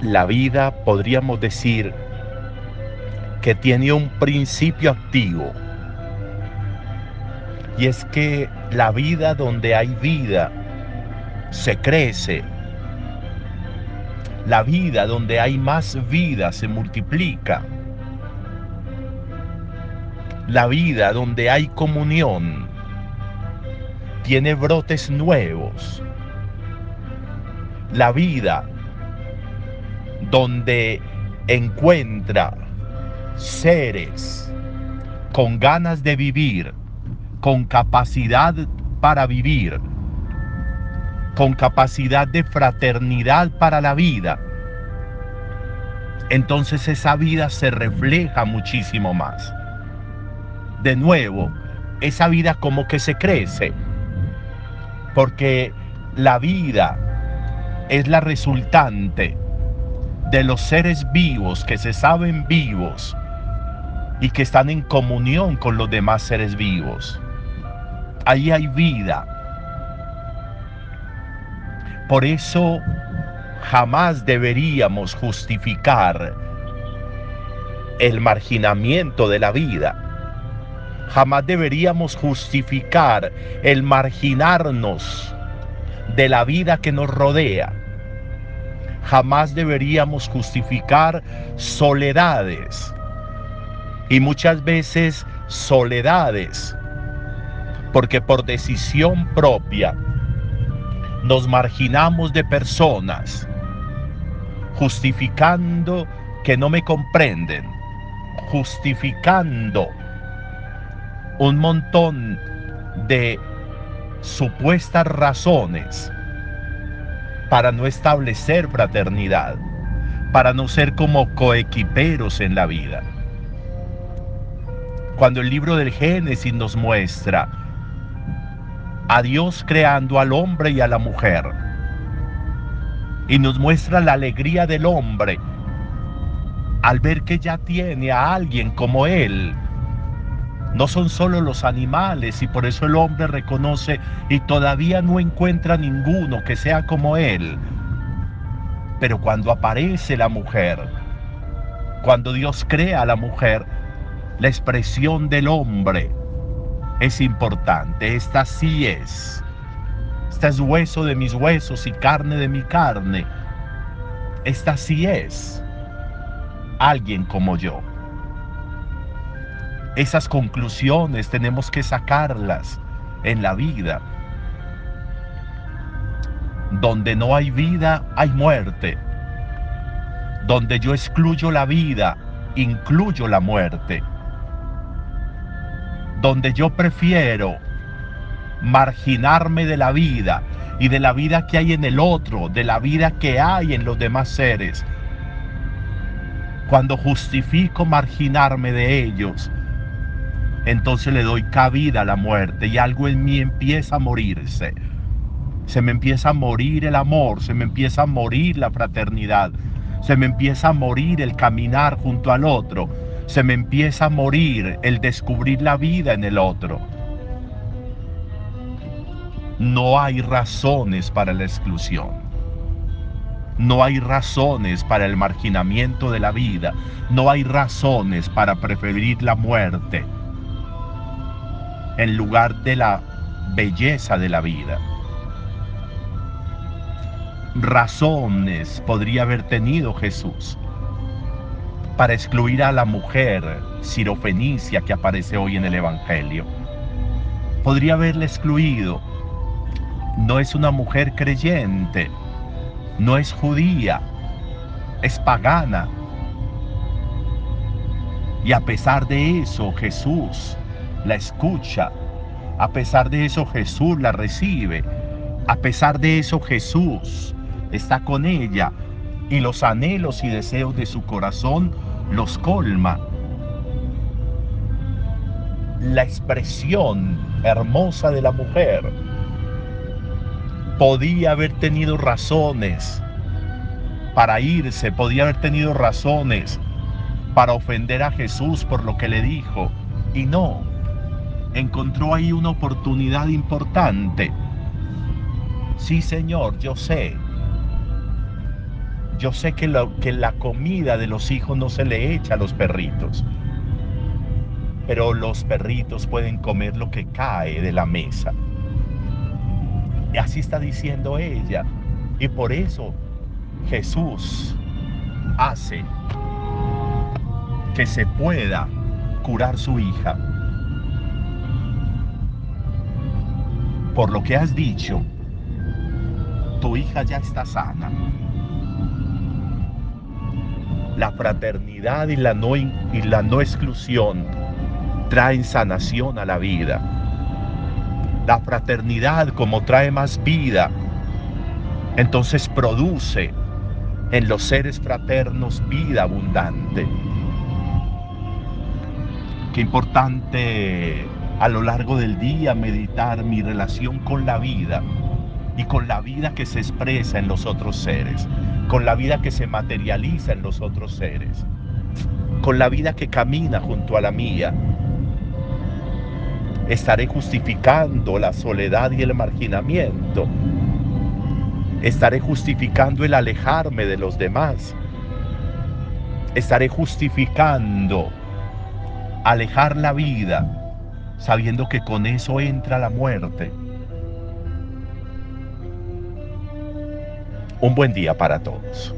la vida podríamos decir que tiene un principio activo. Y es que la vida donde hay vida se crece. La vida donde hay más vida se multiplica. La vida donde hay comunión tiene brotes nuevos. La vida donde encuentra seres con ganas de vivir, con capacidad para vivir, con capacidad de fraternidad para la vida, entonces esa vida se refleja muchísimo más. De nuevo, esa vida como que se crece, porque la vida es la resultante de los seres vivos que se saben vivos y que están en comunión con los demás seres vivos. Ahí hay vida. Por eso jamás deberíamos justificar el marginamiento de la vida. Jamás deberíamos justificar el marginarnos de la vida que nos rodea. Jamás deberíamos justificar soledades. Y muchas veces soledades, porque por decisión propia nos marginamos de personas, justificando que no me comprenden, justificando un montón de supuestas razones para no establecer fraternidad, para no ser como coequiperos en la vida. Cuando el libro del Génesis nos muestra a Dios creando al hombre y a la mujer, y nos muestra la alegría del hombre al ver que ya tiene a alguien como él, no son solo los animales y por eso el hombre reconoce y todavía no encuentra ninguno que sea como él. Pero cuando aparece la mujer, cuando Dios crea a la mujer, la expresión del hombre es importante. Esta sí es. Esta es hueso de mis huesos y carne de mi carne. Esta sí es alguien como yo. Esas conclusiones tenemos que sacarlas en la vida. Donde no hay vida, hay muerte. Donde yo excluyo la vida, incluyo la muerte. Donde yo prefiero marginarme de la vida y de la vida que hay en el otro, de la vida que hay en los demás seres. Cuando justifico marginarme de ellos, entonces le doy cabida a la muerte y algo en mí empieza a morirse. Se me empieza a morir el amor, se me empieza a morir la fraternidad, se me empieza a morir el caminar junto al otro, se me empieza a morir el descubrir la vida en el otro. No hay razones para la exclusión. No hay razones para el marginamiento de la vida. No hay razones para preferir la muerte en lugar de la belleza de la vida. Razones podría haber tenido Jesús para excluir a la mujer sirofenicia que aparece hoy en el Evangelio. Podría haberle excluido. No es una mujer creyente, no es judía, es pagana. Y a pesar de eso, Jesús la escucha. A pesar de eso Jesús la recibe. A pesar de eso Jesús está con ella y los anhelos y deseos de su corazón los colma. La expresión hermosa de la mujer podía haber tenido razones para irse, podía haber tenido razones para ofender a Jesús por lo que le dijo. Y no, encontró ahí una oportunidad importante. Sí, Señor, yo sé. Yo sé que, la comida de los hijos no se le echa a los perritos, pero los perritos pueden comer lo que cae de la mesa. Y así está diciendo ella. Y por eso Jesús hace que se pueda curar su hija. Por lo que has dicho, tu hija ya está sana la fraternidad y la no, y la no exclusión traen sanación a la vida. La fraternidad como trae más vida, entonces produce en los seres fraternos vida abundante. Qué importante a lo largo del día meditar mi relación con la vida y con la vida que se expresa en los otros seres con la vida que se materializa en los otros seres, con la vida que camina junto a la mía. Estaré justificando la soledad y el marginamiento. Estaré justificando el alejarme de los demás. Estaré justificando alejar la vida sabiendo que con eso entra la muerte. Un buen día para todos.